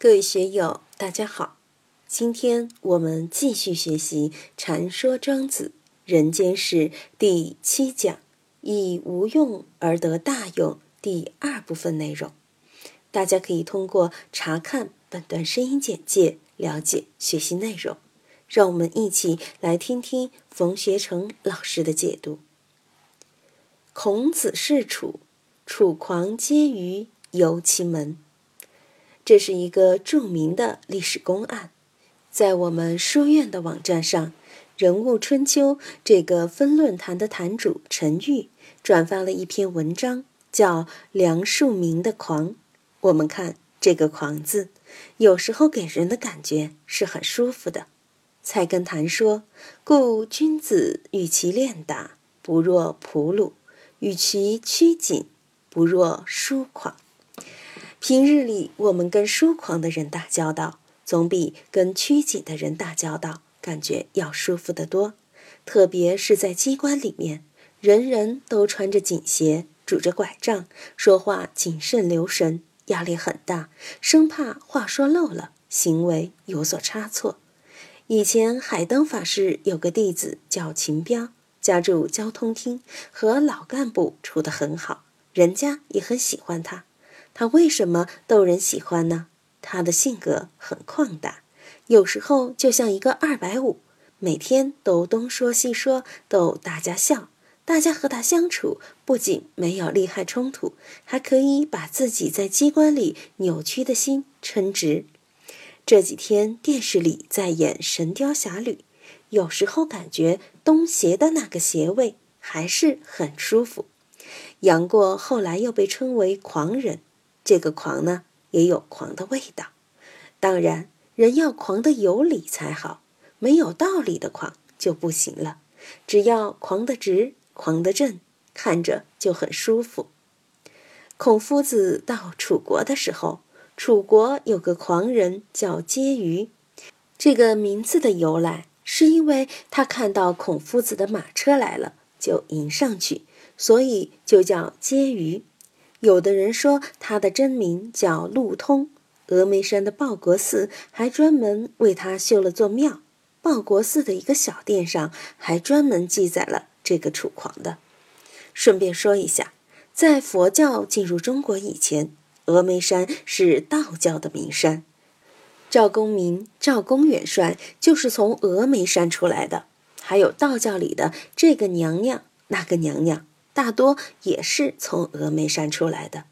各位学友，大家好！今天我们继续学习《禅说庄子人间世》第七讲“以无用而得大用”第二部分内容。大家可以通过查看本段声音简介了解学习内容。让我们一起来听听冯学成老师的解读。孔子是楚，楚狂皆于游其门。这是一个著名的历史公案，在我们书院的网站上，《人物春秋》这个分论坛的坛主陈玉转发了一篇文章，叫《梁漱溟的狂》。我们看这个“狂”字，有时候给人的感觉是很舒服的。菜根谭说：“故君子与其练达，不若朴鲁；与其趋谨，不若疏狂。”平日里，我们跟疏狂的人打交道，总比跟拘谨的人打交道感觉要舒服得多。特别是在机关里面，人人都穿着锦鞋，拄着拐杖，说话谨慎留神，压力很大，生怕话说漏了，行为有所差错。以前海灯法师有个弟子叫秦彪，家住交通厅，和老干部处得很好，人家也很喜欢他。他为什么逗人喜欢呢？他的性格很旷达，有时候就像一个二百五，每天都东说西说，逗大家笑。大家和他相处，不仅没有利害冲突，还可以把自己在机关里扭曲的心撑直。这几天电视里在演《神雕侠侣》，有时候感觉东邪的那个邪味还是很舒服。杨过后来又被称为狂人。这个狂呢，也有狂的味道。当然，人要狂的有理才好，没有道理的狂就不行了。只要狂得直，狂得正，看着就很舒服。孔夫子到楚国的时候，楚国有个狂人叫婕妤。这个名字的由来，是因为他看到孔夫子的马车来了，就迎上去，所以就叫婕妤。有的人说他的真名叫陆通，峨眉山的报国寺还专门为他修了座庙。报国寺的一个小殿上还专门记载了这个楚狂的。顺便说一下，在佛教进入中国以前，峨眉山是道教的名山。赵公明、赵公元帅就是从峨眉山出来的。还有道教里的这个娘娘、那个娘娘。大多也是从峨眉山出来的。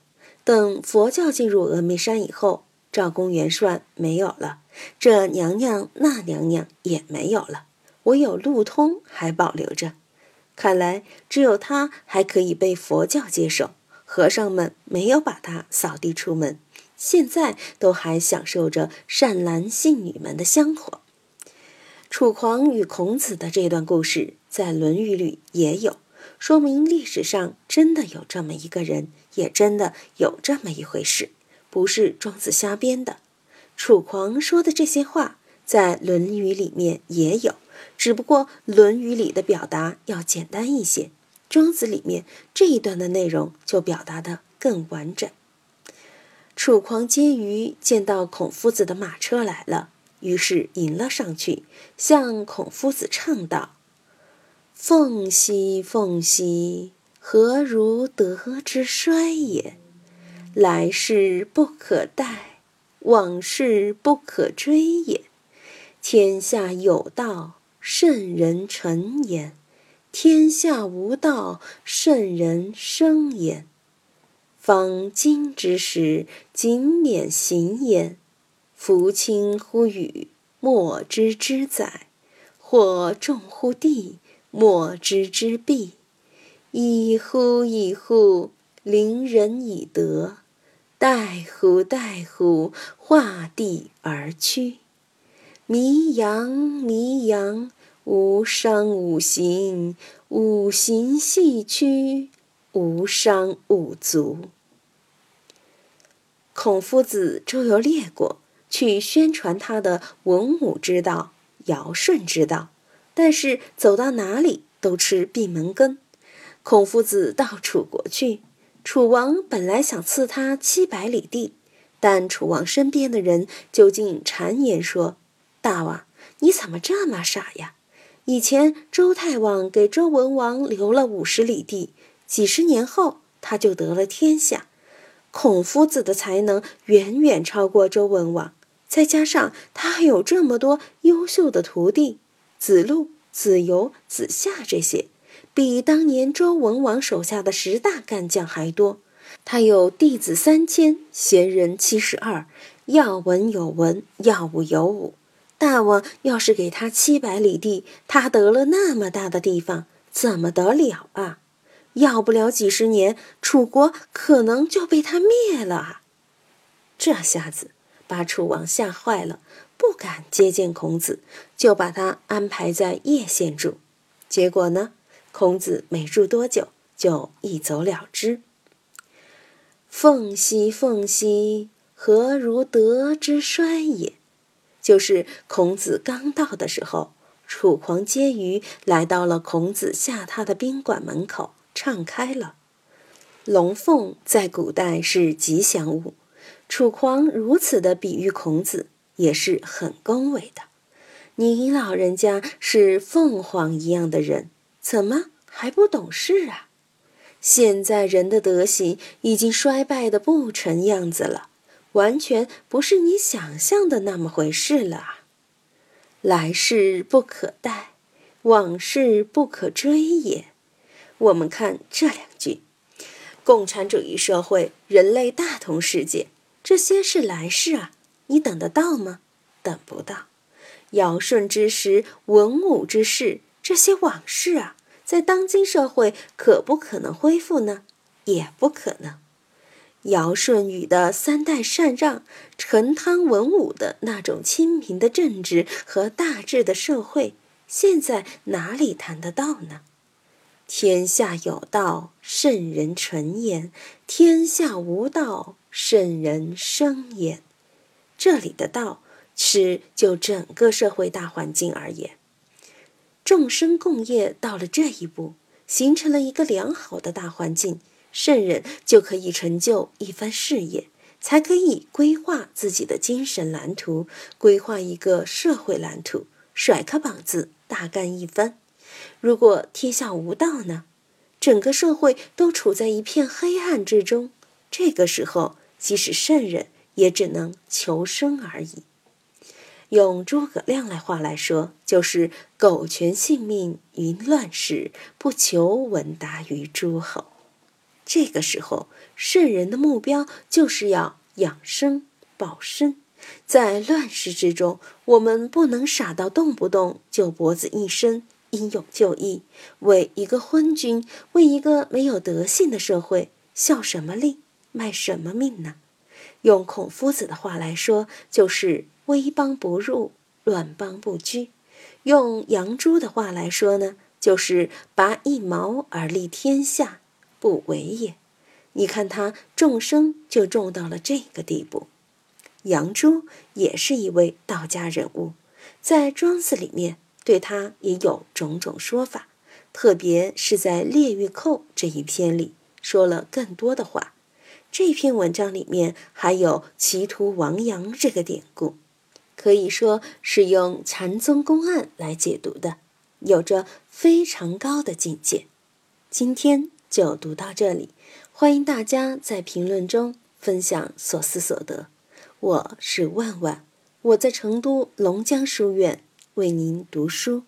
等佛教进入峨眉山以后，赵公元帅没有了，这娘娘那娘娘也没有了，唯有路通还保留着。看来只有他还可以被佛教接受，和尚们没有把他扫地出门，现在都还享受着善男信女们的香火。楚狂与孔子的这段故事，在《论语》里也有。说明历史上真的有这么一个人，也真的有这么一回事，不是庄子瞎编的。楚狂说的这些话，在《论语》里面也有，只不过《论语》里的表达要简单一些，庄子里面这一段的内容就表达的更完整。楚狂婕妤见到孔夫子的马车来了，于是迎了上去，向孔夫子唱道。凤兮凤兮，何如得之衰也？来世不可待，往事不可追也。天下有道，圣人成焉；天下无道，圣人生焉。方今之时，谨勉行焉。夫轻乎宇，莫之之载；或重乎地。莫知之弊，一乎一乎，凌人以德；待乎待乎，画地而趋。弥扬弥扬，无伤五行，五行细曲，无伤五足。孔夫子周游列国，去宣传他的文武之道、尧舜之道。但是走到哪里都吃闭门羹。孔夫子到楚国去，楚王本来想赐他七百里地，但楚王身边的人究竟谗言说：“大王，你怎么这么傻呀？以前周太王给周文王留了五十里地，几十年后他就得了天下。孔夫子的才能远远超过周文王，再加上他还有这么多优秀的徒弟，子路、子游、子夏这些，比当年周文王手下的十大干将还多。”他有弟子三千，贤人七十二，要文有文，要武有武。大王要是给他七百里地，他得了那么大的地方，怎么得了啊？要不了几十年，楚国可能就被他灭了啊！这下子把楚王吓坏了，不敢接见孔子，就把他安排在叶县住。结果呢，孔子没住多久，就一走了之。凤兮凤兮，何如德之衰也？就是孔子刚到的时候，楚狂接舆来到了孔子下榻的宾馆门口，唱开了。龙凤在古代是吉祥物，楚狂如此的比喻孔子，也是很恭维的。你老人家是凤凰一样的人，怎么还不懂事啊？现在人的德行已经衰败的不成样子了，完全不是你想象的那么回事了。来世不可待，往事不可追也。我们看这两句：共产主义社会，人类大同世界，这些是来世啊，你等得到吗？等不到。尧舜之时，文武之事，这些往事啊。在当今社会，可不可能恢复呢？也不可能。尧舜禹的三代禅让、陈汤文武的那种清明的政治和大治的社会，现在哪里谈得到呢？天下有道，圣人纯言；天下无道，圣人生焉。这里的道，是就整个社会大环境而言。众生共业到了这一步，形成了一个良好的大环境，圣人就可以成就一番事业，才可以规划自己的精神蓝图，规划一个社会蓝图，甩开膀子大干一番。如果天下无道呢？整个社会都处在一片黑暗之中，这个时候，即使圣人也只能求生而已。用诸葛亮来话来说，就是苟全性命于乱世，不求闻达于诸侯。这个时候，圣人的目标就是要养生保身。在乱世之中，我们不能傻到动不动就脖子一伸，英勇就义，为一个昏君，为一个没有德性的社会，效什么力，卖什么命呢？用孔夫子的话来说，就是危邦不入，乱邦不居；用杨朱的话来说呢，就是拔一毛而利天下，不为也。你看他众生就重到了这个地步。杨朱也是一位道家人物，在《庄子》里面对他也有种种说法，特别是在《列玉寇》这一篇里说了更多的话。这篇文章里面还有歧途亡羊这个典故，可以说是用禅宗公案来解读的，有着非常高的境界。今天就读到这里，欢迎大家在评论中分享所思所得。我是万万，我在成都龙江书院为您读书。